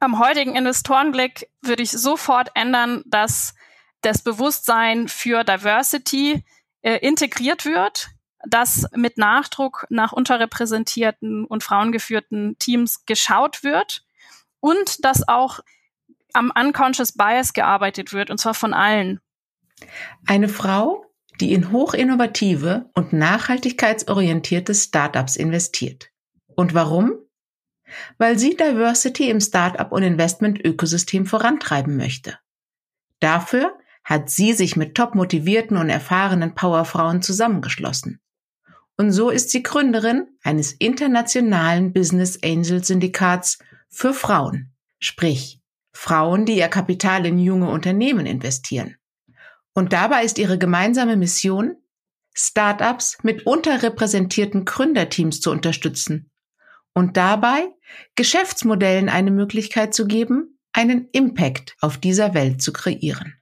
am heutigen Investorenblick würde ich sofort ändern, dass das Bewusstsein für Diversity äh, integriert wird, dass mit Nachdruck nach unterrepräsentierten und frauengeführten Teams geschaut wird und dass auch am Unconscious Bias gearbeitet wird, und zwar von allen. Eine Frau, die in hochinnovative und nachhaltigkeitsorientierte Startups investiert. Und warum? Weil sie Diversity im Startup- und Investment-Ökosystem vorantreiben möchte. Dafür hat sie sich mit top motivierten und erfahrenen Powerfrauen zusammengeschlossen. Und so ist sie Gründerin eines internationalen Business Angel Syndikats für Frauen, sprich Frauen, die ihr Kapital in junge Unternehmen investieren. Und dabei ist ihre gemeinsame Mission, Startups mit unterrepräsentierten Gründerteams zu unterstützen und dabei Geschäftsmodellen eine Möglichkeit zu geben, einen Impact auf dieser Welt zu kreieren.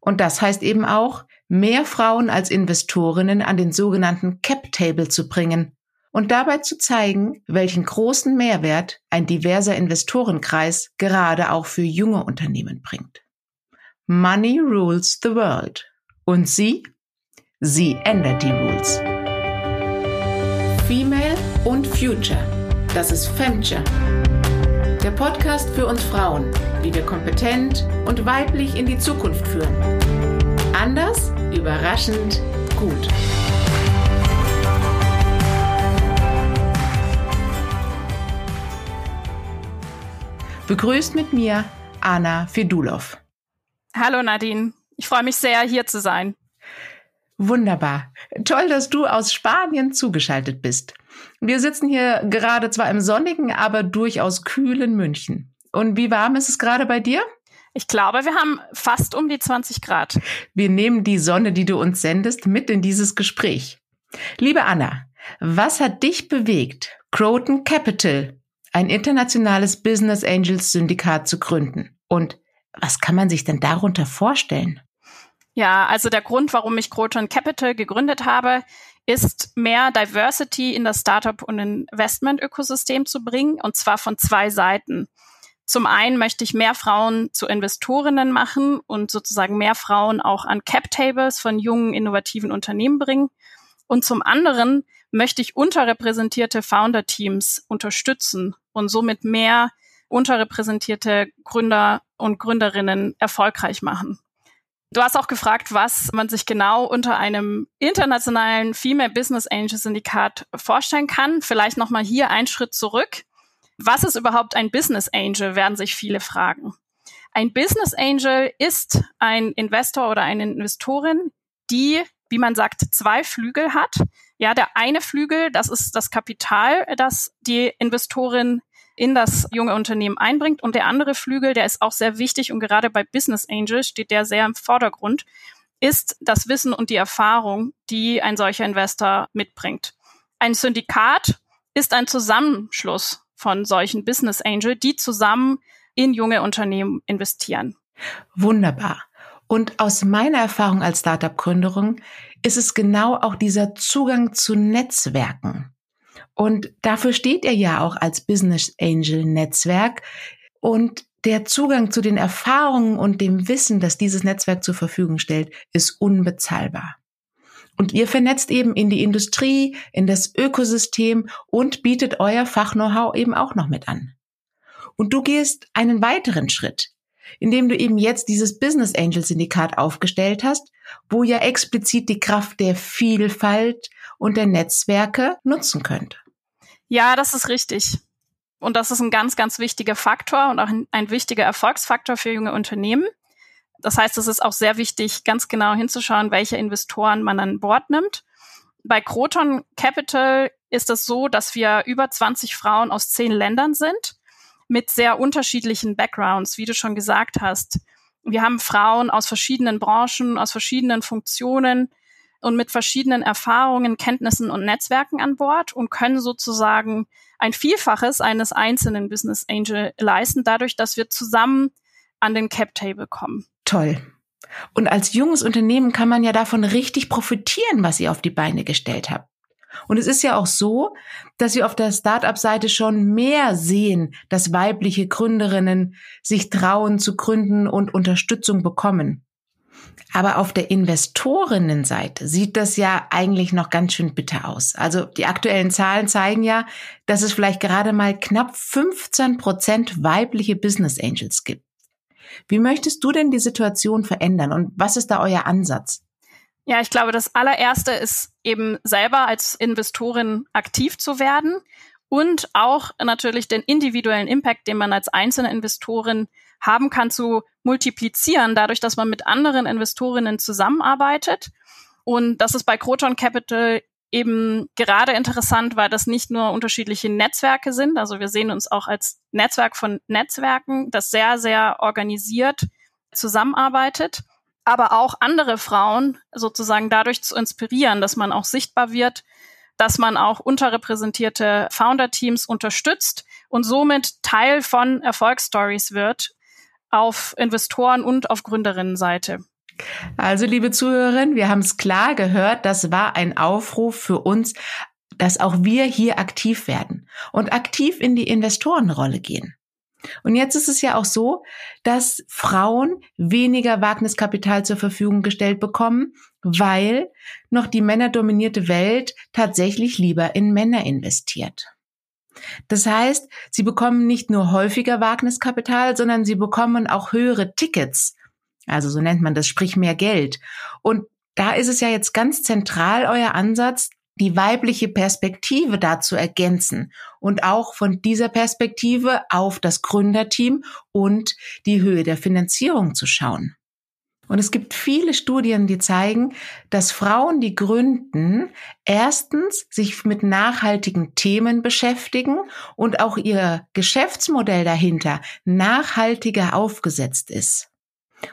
Und das heißt eben auch, mehr Frauen als Investorinnen an den sogenannten Cap Table zu bringen und dabei zu zeigen, welchen großen Mehrwert ein diverser Investorenkreis gerade auch für junge Unternehmen bringt. Money rules the world. Und sie? Sie ändert die Rules. Female und Future. Das ist Femture. Der Podcast für uns Frauen, wie wir kompetent und weiblich in die Zukunft führen. Anders, überraschend, gut. Begrüßt mit mir Anna Fedulov. Hallo Nadine, ich freue mich sehr, hier zu sein. Wunderbar. Toll, dass du aus Spanien zugeschaltet bist. Wir sitzen hier gerade zwar im sonnigen, aber durchaus kühlen München. Und wie warm ist es gerade bei dir? Ich glaube, wir haben fast um die 20 Grad. Wir nehmen die Sonne, die du uns sendest, mit in dieses Gespräch. Liebe Anna, was hat dich bewegt, Croton Capital, ein internationales Business Angels Syndikat zu gründen? Und was kann man sich denn darunter vorstellen? Ja, also der Grund, warum ich Croton Capital gegründet habe, ist mehr Diversity in das Startup- und Investment-Ökosystem zu bringen, und zwar von zwei Seiten. Zum einen möchte ich mehr Frauen zu Investorinnen machen und sozusagen mehr Frauen auch an Cap-Tables von jungen, innovativen Unternehmen bringen. Und zum anderen möchte ich unterrepräsentierte Founder-Teams unterstützen und somit mehr unterrepräsentierte Gründer und Gründerinnen erfolgreich machen. Du hast auch gefragt, was man sich genau unter einem internationalen Female Business Angel Syndikat vorstellen kann. Vielleicht nochmal hier einen Schritt zurück. Was ist überhaupt ein Business Angel, werden sich viele fragen. Ein Business Angel ist ein Investor oder eine Investorin, die, wie man sagt, zwei Flügel hat. Ja, der eine Flügel, das ist das Kapital, das die Investorin in das junge Unternehmen einbringt. Und der andere Flügel, der ist auch sehr wichtig und gerade bei Business Angels steht der sehr im Vordergrund, ist das Wissen und die Erfahrung, die ein solcher Investor mitbringt. Ein Syndikat ist ein Zusammenschluss von solchen Business Angel, die zusammen in junge Unternehmen investieren. Wunderbar. Und aus meiner Erfahrung als Startup-Gründerin ist es genau auch dieser Zugang zu Netzwerken. Und dafür steht er ja auch als Business Angel Netzwerk. Und der Zugang zu den Erfahrungen und dem Wissen, das dieses Netzwerk zur Verfügung stellt, ist unbezahlbar. Und ihr vernetzt eben in die Industrie, in das Ökosystem und bietet euer Fach-Know-how eben auch noch mit an. Und du gehst einen weiteren Schritt, indem du eben jetzt dieses Business Angel Syndikat aufgestellt hast, wo ihr explizit die Kraft der Vielfalt und der Netzwerke nutzen könnt. Ja, das ist richtig. Und das ist ein ganz, ganz wichtiger Faktor und auch ein, wichtiger Erfolgsfaktor für junge Unternehmen. Das heißt, es ist auch sehr wichtig, ganz genau hinzuschauen, welche Investoren man an Bord nimmt. Bei Croton Capital ist es so, dass wir über 20 Frauen aus zehn Ländern sind mit sehr unterschiedlichen Backgrounds, wie du schon gesagt hast. Wir haben Frauen aus verschiedenen Branchen, aus verschiedenen Funktionen, und mit verschiedenen Erfahrungen, Kenntnissen und Netzwerken an Bord und können sozusagen ein Vielfaches eines einzelnen Business Angel leisten, dadurch, dass wir zusammen an den Cap Table kommen. Toll. Und als junges Unternehmen kann man ja davon richtig profitieren, was ihr auf die Beine gestellt habt. Und es ist ja auch so, dass wir auf der Startup-Seite schon mehr sehen, dass weibliche Gründerinnen sich trauen zu gründen und Unterstützung bekommen. Aber auf der Investorinnenseite sieht das ja eigentlich noch ganz schön bitter aus. Also die aktuellen Zahlen zeigen ja, dass es vielleicht gerade mal knapp 15 Prozent weibliche Business Angels gibt. Wie möchtest du denn die Situation verändern und was ist da euer Ansatz? Ja, ich glaube, das allererste ist eben selber als Investorin aktiv zu werden und auch natürlich den individuellen Impact, den man als einzelne Investorin haben kann, zu multiplizieren, dadurch, dass man mit anderen Investorinnen zusammenarbeitet. Und das ist bei Croton Capital eben gerade interessant, weil das nicht nur unterschiedliche Netzwerke sind. Also wir sehen uns auch als Netzwerk von Netzwerken, das sehr, sehr organisiert zusammenarbeitet, aber auch andere Frauen sozusagen dadurch zu inspirieren, dass man auch sichtbar wird, dass man auch unterrepräsentierte Founder-Teams unterstützt und somit Teil von Erfolgsstories wird auf Investoren und auf Gründerinnenseite. Also, liebe Zuhörerinnen, wir haben es klar gehört, das war ein Aufruf für uns, dass auch wir hier aktiv werden und aktiv in die Investorenrolle gehen. Und jetzt ist es ja auch so, dass Frauen weniger Wagniskapital zur Verfügung gestellt bekommen, weil noch die männerdominierte Welt tatsächlich lieber in Männer investiert. Das heißt, sie bekommen nicht nur häufiger Wagniskapital, sondern sie bekommen auch höhere Tickets. Also so nennt man das, sprich mehr Geld. Und da ist es ja jetzt ganz zentral euer Ansatz, die weibliche Perspektive dazu ergänzen und auch von dieser Perspektive auf das Gründerteam und die Höhe der Finanzierung zu schauen. Und es gibt viele Studien, die zeigen, dass Frauen, die gründen, erstens sich mit nachhaltigen Themen beschäftigen und auch ihr Geschäftsmodell dahinter nachhaltiger aufgesetzt ist.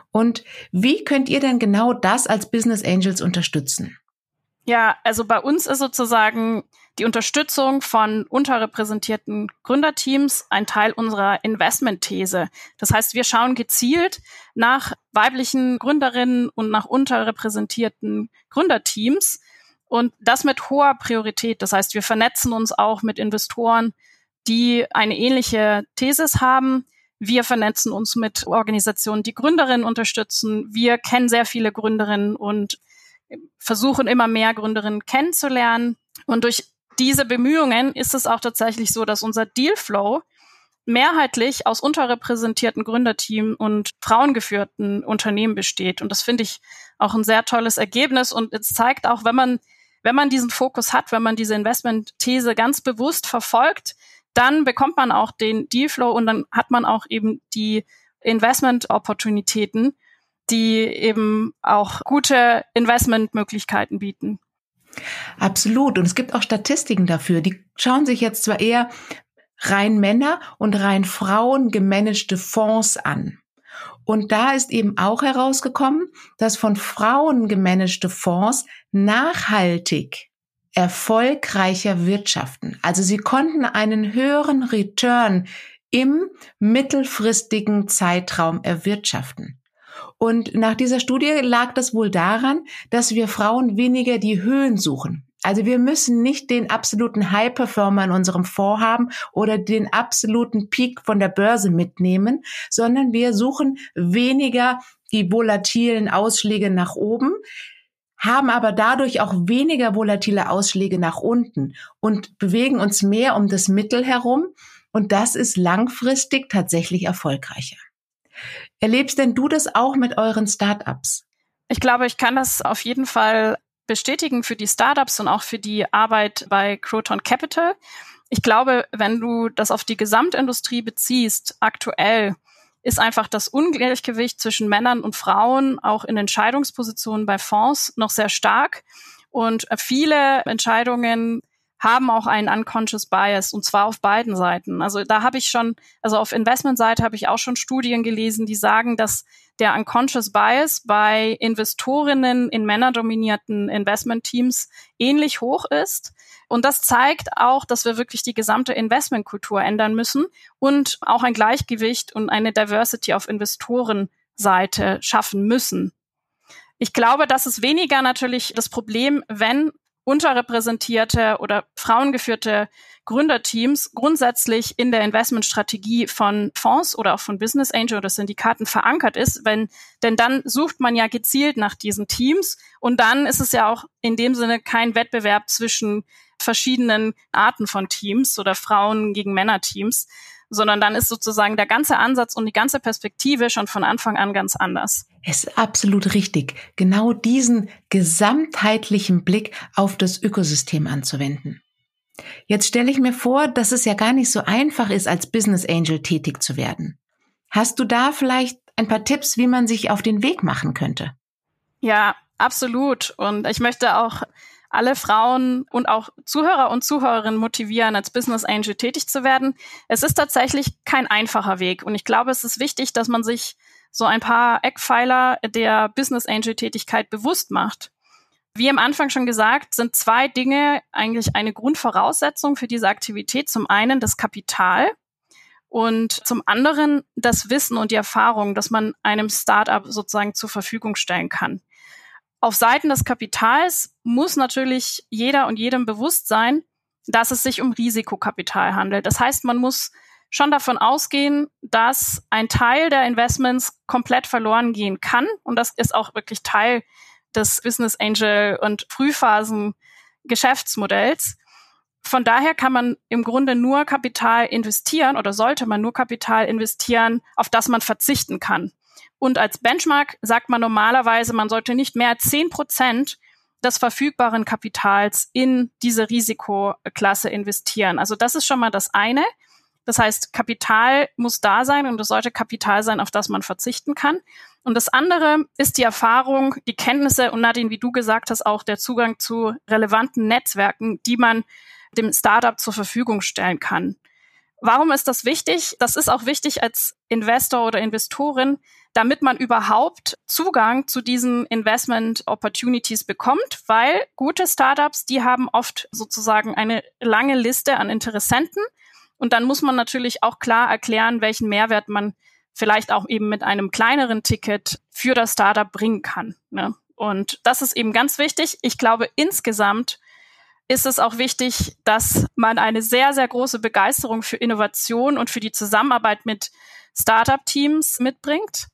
Und wie könnt ihr denn genau das als Business Angels unterstützen? Ja, also bei uns ist sozusagen die Unterstützung von unterrepräsentierten Gründerteams ein Teil unserer Investmentthese. Das heißt, wir schauen gezielt nach weiblichen Gründerinnen und nach unterrepräsentierten Gründerteams und das mit hoher Priorität. Das heißt, wir vernetzen uns auch mit Investoren, die eine ähnliche Thesis haben. Wir vernetzen uns mit Organisationen, die Gründerinnen unterstützen. Wir kennen sehr viele Gründerinnen und versuchen immer mehr Gründerinnen kennenzulernen. Und durch diese Bemühungen ist es auch tatsächlich so, dass unser Dealflow mehrheitlich aus unterrepräsentierten Gründerteam und frauengeführten Unternehmen besteht. Und das finde ich auch ein sehr tolles Ergebnis. Und es zeigt auch, wenn man, wenn man diesen Fokus hat, wenn man diese Investment-These ganz bewusst verfolgt, dann bekommt man auch den Dealflow und dann hat man auch eben die Investment-Opportunitäten, die eben auch gute Investmentmöglichkeiten bieten. Absolut. Und es gibt auch Statistiken dafür. Die schauen sich jetzt zwar eher rein Männer und rein Frauen gemanagte Fonds an. Und da ist eben auch herausgekommen, dass von Frauen gemanagte Fonds nachhaltig erfolgreicher wirtschaften. Also sie konnten einen höheren Return im mittelfristigen Zeitraum erwirtschaften. Und nach dieser Studie lag das wohl daran, dass wir Frauen weniger die Höhen suchen. Also wir müssen nicht den absoluten High-Performer in unserem Fonds haben oder den absoluten Peak von der Börse mitnehmen, sondern wir suchen weniger die volatilen Ausschläge nach oben, haben aber dadurch auch weniger volatile Ausschläge nach unten und bewegen uns mehr um das Mittel herum. Und das ist langfristig tatsächlich erfolgreicher. Erlebst denn du das auch mit euren Startups? Ich glaube, ich kann das auf jeden Fall bestätigen für die Startups und auch für die Arbeit bei Croton Capital. Ich glaube, wenn du das auf die Gesamtindustrie beziehst, aktuell ist einfach das Ungleichgewicht zwischen Männern und Frauen auch in Entscheidungspositionen bei Fonds noch sehr stark. Und viele Entscheidungen haben auch einen unconscious bias und zwar auf beiden Seiten. Also da habe ich schon, also auf Investmentseite habe ich auch schon Studien gelesen, die sagen, dass der unconscious bias bei Investorinnen in männerdominierten Investmentteams ähnlich hoch ist. Und das zeigt auch, dass wir wirklich die gesamte Investmentkultur ändern müssen und auch ein Gleichgewicht und eine Diversity auf Investorenseite schaffen müssen. Ich glaube, das ist weniger natürlich das Problem, wenn unterrepräsentierte oder frauengeführte Gründerteams grundsätzlich in der Investmentstrategie von Fonds oder auch von Business Angel oder Syndikaten verankert ist, wenn, denn dann sucht man ja gezielt nach diesen Teams und dann ist es ja auch in dem Sinne kein Wettbewerb zwischen verschiedenen Arten von Teams oder Frauen gegen Männer-Teams, sondern dann ist sozusagen der ganze Ansatz und die ganze Perspektive schon von Anfang an ganz anders. Es ist absolut richtig, genau diesen gesamtheitlichen Blick auf das Ökosystem anzuwenden. Jetzt stelle ich mir vor, dass es ja gar nicht so einfach ist, als Business Angel tätig zu werden. Hast du da vielleicht ein paar Tipps, wie man sich auf den Weg machen könnte? Ja, absolut. Und ich möchte auch alle Frauen und auch Zuhörer und Zuhörerinnen motivieren, als Business Angel tätig zu werden. Es ist tatsächlich kein einfacher Weg. Und ich glaube, es ist wichtig, dass man sich so ein paar Eckpfeiler der Business Angel Tätigkeit bewusst macht. Wie am Anfang schon gesagt, sind zwei Dinge eigentlich eine Grundvoraussetzung für diese Aktivität. Zum einen das Kapital und zum anderen das Wissen und die Erfahrung, dass man einem Startup sozusagen zur Verfügung stellen kann. Auf Seiten des Kapitals muss natürlich jeder und jedem bewusst sein, dass es sich um Risikokapital handelt. Das heißt, man muss schon davon ausgehen, dass ein Teil der Investments komplett verloren gehen kann. Und das ist auch wirklich Teil des Business Angel und Frühphasen Geschäftsmodells. Von daher kann man im Grunde nur Kapital investieren oder sollte man nur Kapital investieren, auf das man verzichten kann. Und als Benchmark sagt man normalerweise, man sollte nicht mehr als zehn Prozent des verfügbaren Kapitals in diese Risikoklasse investieren. Also das ist schon mal das eine. Das heißt, Kapital muss da sein und es sollte Kapital sein, auf das man verzichten kann. Und das andere ist die Erfahrung, die Kenntnisse und Nadine, wie du gesagt hast, auch der Zugang zu relevanten Netzwerken, die man dem Startup zur Verfügung stellen kann. Warum ist das wichtig? Das ist auch wichtig als Investor oder Investorin, damit man überhaupt Zugang zu diesen Investment Opportunities bekommt, weil gute Startups, die haben oft sozusagen eine lange Liste an Interessenten und dann muss man natürlich auch klar erklären, welchen Mehrwert man vielleicht auch eben mit einem kleineren Ticket für das Startup bringen kann. Ne? Und das ist eben ganz wichtig. Ich glaube, insgesamt ist es auch wichtig, dass man eine sehr, sehr große Begeisterung für Innovation und für die Zusammenarbeit mit Startup-Teams mitbringt.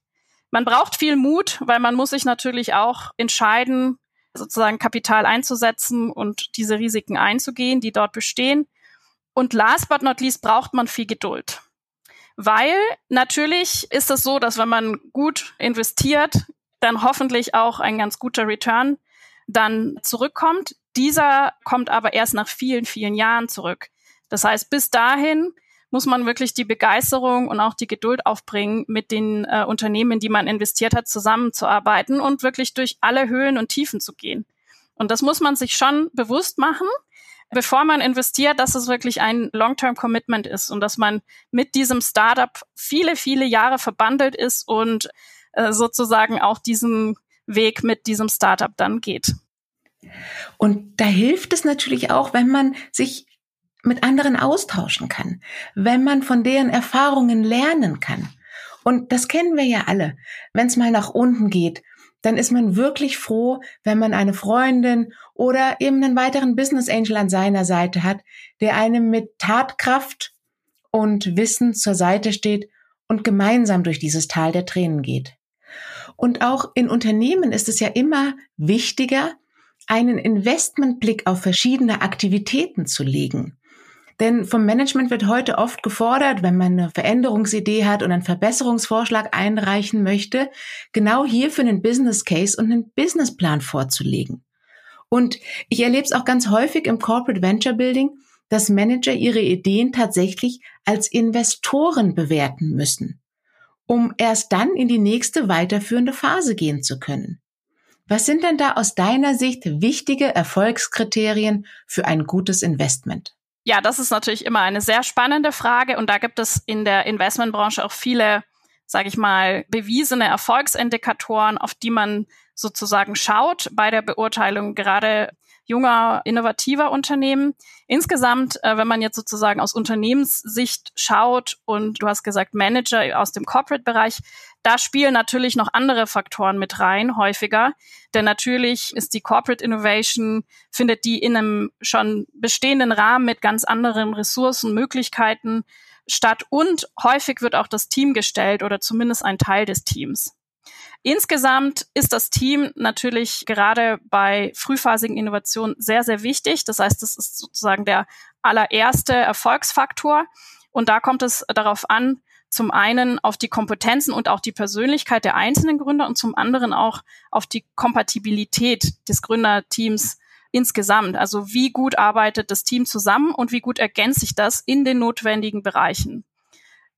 Man braucht viel Mut, weil man muss sich natürlich auch entscheiden, sozusagen Kapital einzusetzen und diese Risiken einzugehen, die dort bestehen. Und last but not least braucht man viel Geduld. Weil natürlich ist es so, dass wenn man gut investiert, dann hoffentlich auch ein ganz guter Return dann zurückkommt. Dieser kommt aber erst nach vielen, vielen Jahren zurück. Das heißt, bis dahin muss man wirklich die Begeisterung und auch die Geduld aufbringen, mit den äh, Unternehmen, die man investiert hat, zusammenzuarbeiten und wirklich durch alle Höhen und Tiefen zu gehen. Und das muss man sich schon bewusst machen, bevor man investiert, dass es wirklich ein Long-Term-Commitment ist und dass man mit diesem Startup viele, viele Jahre verbandelt ist und äh, sozusagen auch diesen Weg mit diesem Startup dann geht. Und da hilft es natürlich auch, wenn man sich mit anderen austauschen kann, wenn man von deren Erfahrungen lernen kann. Und das kennen wir ja alle. Wenn es mal nach unten geht, dann ist man wirklich froh, wenn man eine Freundin oder eben einen weiteren Business Angel an seiner Seite hat, der einem mit Tatkraft und Wissen zur Seite steht und gemeinsam durch dieses Tal der Tränen geht. Und auch in Unternehmen ist es ja immer wichtiger, einen Investmentblick auf verschiedene Aktivitäten zu legen. Denn vom Management wird heute oft gefordert, wenn man eine Veränderungsidee hat und einen Verbesserungsvorschlag einreichen möchte, genau hierfür einen Business Case und einen Businessplan vorzulegen. Und ich erlebe es auch ganz häufig im Corporate Venture Building, dass Manager ihre Ideen tatsächlich als Investoren bewerten müssen, um erst dann in die nächste weiterführende Phase gehen zu können. Was sind denn da aus deiner Sicht wichtige Erfolgskriterien für ein gutes Investment? Ja, das ist natürlich immer eine sehr spannende Frage und da gibt es in der Investmentbranche auch viele, sage ich mal, bewiesene Erfolgsindikatoren, auf die man sozusagen schaut bei der Beurteilung, gerade junger, innovativer Unternehmen. Insgesamt, äh, wenn man jetzt sozusagen aus Unternehmenssicht schaut und du hast gesagt Manager aus dem Corporate-Bereich, da spielen natürlich noch andere Faktoren mit rein, häufiger. Denn natürlich ist die Corporate Innovation, findet die in einem schon bestehenden Rahmen mit ganz anderen Ressourcen, Möglichkeiten statt und häufig wird auch das Team gestellt oder zumindest ein Teil des Teams. Insgesamt ist das Team natürlich gerade bei frühphasigen Innovationen sehr, sehr wichtig. Das heißt, das ist sozusagen der allererste Erfolgsfaktor. Und da kommt es darauf an, zum einen auf die Kompetenzen und auch die Persönlichkeit der einzelnen Gründer und zum anderen auch auf die Kompatibilität des Gründerteams insgesamt. Also wie gut arbeitet das Team zusammen und wie gut ergänzt sich das in den notwendigen Bereichen.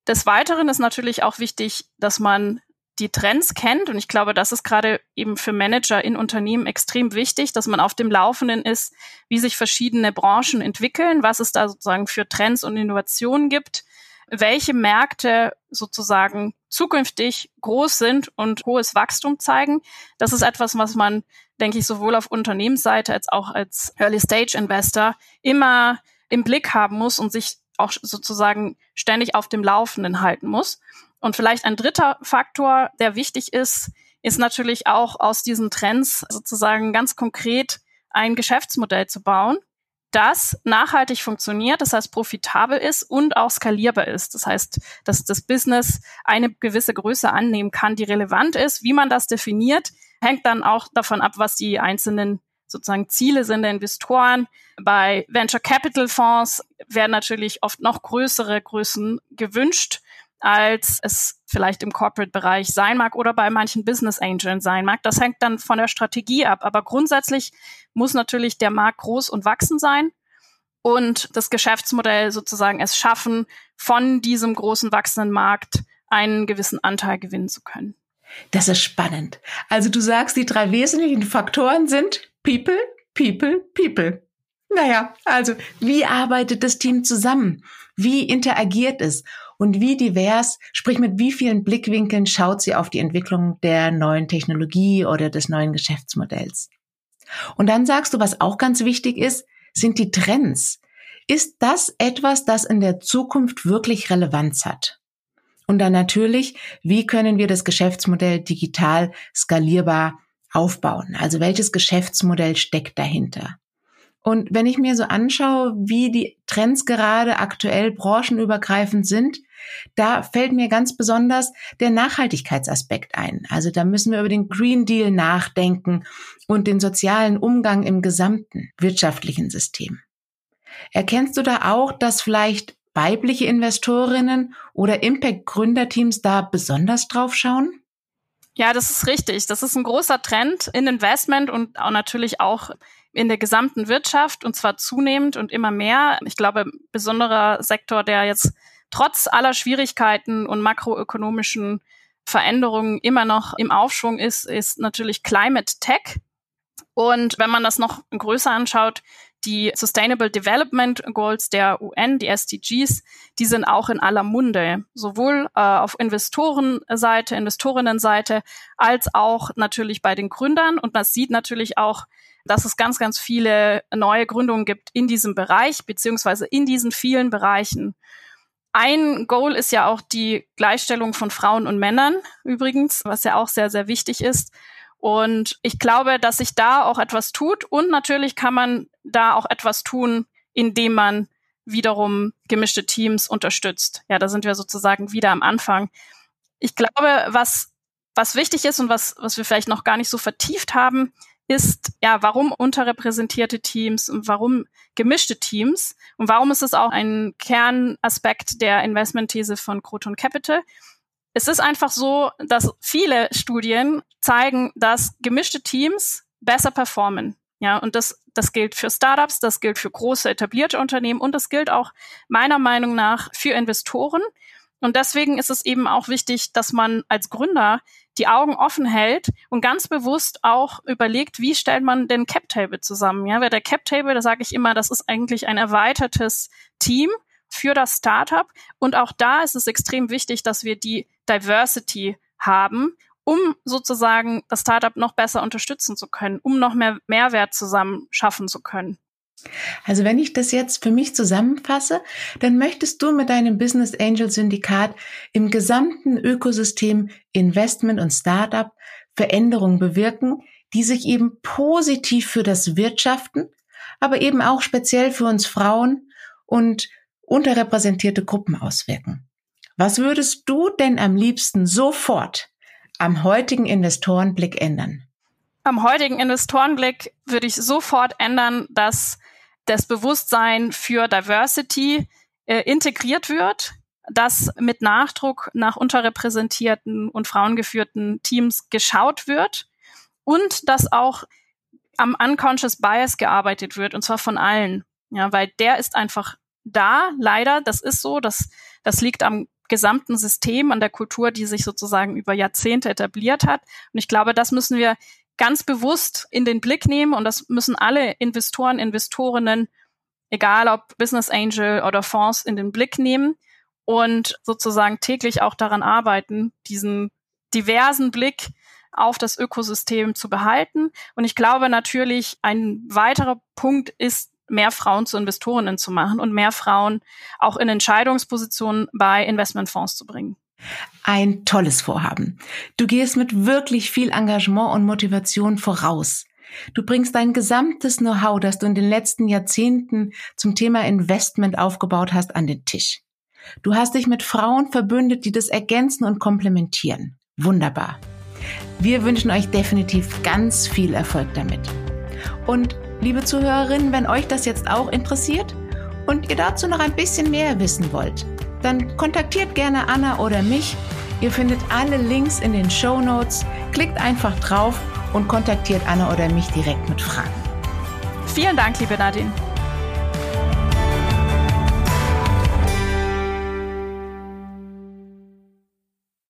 Des Weiteren ist natürlich auch wichtig, dass man die Trends kennt. Und ich glaube, das ist gerade eben für Manager in Unternehmen extrem wichtig, dass man auf dem Laufenden ist, wie sich verschiedene Branchen entwickeln, was es da sozusagen für Trends und Innovationen gibt, welche Märkte sozusagen zukünftig groß sind und hohes Wachstum zeigen. Das ist etwas, was man, denke ich, sowohl auf Unternehmensseite als auch als Early-Stage-Investor immer im Blick haben muss und sich auch sozusagen ständig auf dem Laufenden halten muss. Und vielleicht ein dritter Faktor, der wichtig ist, ist natürlich auch aus diesen Trends sozusagen ganz konkret ein Geschäftsmodell zu bauen, das nachhaltig funktioniert, das heißt profitabel ist und auch skalierbar ist. Das heißt, dass das Business eine gewisse Größe annehmen kann, die relevant ist. Wie man das definiert, hängt dann auch davon ab, was die einzelnen sozusagen Ziele sind der Investoren. Bei Venture Capital Fonds werden natürlich oft noch größere Größen gewünscht als es vielleicht im Corporate-Bereich sein mag oder bei manchen Business Angeln sein mag. Das hängt dann von der Strategie ab. Aber grundsätzlich muss natürlich der Markt groß und wachsen sein und das Geschäftsmodell sozusagen es schaffen, von diesem großen wachsenden Markt einen gewissen Anteil gewinnen zu können. Das ist spannend. Also du sagst, die drei wesentlichen Faktoren sind People, People, People. Naja, also wie arbeitet das Team zusammen? Wie interagiert es? Und wie divers, sprich mit wie vielen Blickwinkeln schaut sie auf die Entwicklung der neuen Technologie oder des neuen Geschäftsmodells. Und dann sagst du, was auch ganz wichtig ist, sind die Trends. Ist das etwas, das in der Zukunft wirklich Relevanz hat? Und dann natürlich, wie können wir das Geschäftsmodell digital skalierbar aufbauen? Also welches Geschäftsmodell steckt dahinter? Und wenn ich mir so anschaue, wie die Trends gerade aktuell branchenübergreifend sind, da fällt mir ganz besonders der Nachhaltigkeitsaspekt ein. Also da müssen wir über den Green Deal nachdenken und den sozialen Umgang im gesamten wirtschaftlichen System. Erkennst du da auch, dass vielleicht weibliche Investorinnen oder Impact-Gründerteams da besonders drauf schauen? Ja, das ist richtig. Das ist ein großer Trend in Investment und auch natürlich auch in der gesamten Wirtschaft und zwar zunehmend und immer mehr. Ich glaube, besonderer Sektor, der jetzt trotz aller Schwierigkeiten und makroökonomischen Veränderungen immer noch im Aufschwung ist, ist natürlich Climate Tech. Und wenn man das noch größer anschaut, die Sustainable Development Goals der UN, die SDGs, die sind auch in aller Munde, sowohl äh, auf Investorenseite, Investorinnenseite, als auch natürlich bei den Gründern. Und man sieht natürlich auch dass es ganz, ganz viele neue Gründungen gibt in diesem Bereich, beziehungsweise in diesen vielen Bereichen. Ein Goal ist ja auch die Gleichstellung von Frauen und Männern übrigens, was ja auch sehr, sehr wichtig ist. Und ich glaube, dass sich da auch etwas tut. Und natürlich kann man da auch etwas tun, indem man wiederum gemischte Teams unterstützt. Ja, da sind wir sozusagen wieder am Anfang. Ich glaube, was, was wichtig ist und was, was wir vielleicht noch gar nicht so vertieft haben, ist, ja, warum unterrepräsentierte Teams und warum gemischte Teams und warum ist es auch ein Kernaspekt der Investmentthese von Croton Capital? Es ist einfach so, dass viele Studien zeigen, dass gemischte Teams besser performen. Ja, und das, das gilt für Startups, das gilt für große etablierte Unternehmen und das gilt auch meiner Meinung nach für Investoren. Und deswegen ist es eben auch wichtig, dass man als Gründer die Augen offen hält und ganz bewusst auch überlegt, wie stellt man den Cap Table zusammen. Ja, weil der Cap Table, da sage ich immer, das ist eigentlich ein erweitertes Team für das Startup. Und auch da ist es extrem wichtig, dass wir die Diversity haben um sozusagen das Startup noch besser unterstützen zu können, um noch mehr Mehrwert zusammen schaffen zu können. Also wenn ich das jetzt für mich zusammenfasse, dann möchtest du mit deinem Business Angel Syndikat im gesamten Ökosystem Investment und Startup Veränderungen bewirken, die sich eben positiv für das Wirtschaften, aber eben auch speziell für uns Frauen und unterrepräsentierte Gruppen auswirken. Was würdest du denn am liebsten sofort am heutigen Investorenblick ändern? Am heutigen Investorenblick würde ich sofort ändern, dass das Bewusstsein für Diversity äh, integriert wird, dass mit Nachdruck nach unterrepräsentierten und frauengeführten Teams geschaut wird und dass auch am Unconscious Bias gearbeitet wird, und zwar von allen. Ja, weil der ist einfach da, leider, das ist so, das, das liegt am gesamten System, an der Kultur, die sich sozusagen über Jahrzehnte etabliert hat. Und ich glaube, das müssen wir ganz bewusst in den Blick nehmen und das müssen alle Investoren, Investorinnen, egal ob Business Angel oder Fonds, in den Blick nehmen und sozusagen täglich auch daran arbeiten, diesen diversen Blick auf das Ökosystem zu behalten. Und ich glaube natürlich, ein weiterer Punkt ist, mehr Frauen zu Investorinnen zu machen und mehr Frauen auch in Entscheidungspositionen bei Investmentfonds zu bringen. Ein tolles Vorhaben. Du gehst mit wirklich viel Engagement und Motivation voraus. Du bringst dein gesamtes Know-how, das du in den letzten Jahrzehnten zum Thema Investment aufgebaut hast, an den Tisch. Du hast dich mit Frauen verbündet, die das ergänzen und komplementieren. Wunderbar. Wir wünschen euch definitiv ganz viel Erfolg damit. Und liebe Zuhörerinnen, wenn euch das jetzt auch interessiert und ihr dazu noch ein bisschen mehr wissen wollt, dann kontaktiert gerne Anna oder mich. Ihr findet alle Links in den Show Notes. Klickt einfach drauf und kontaktiert Anna oder mich direkt mit Fragen. Vielen Dank, liebe Nadine.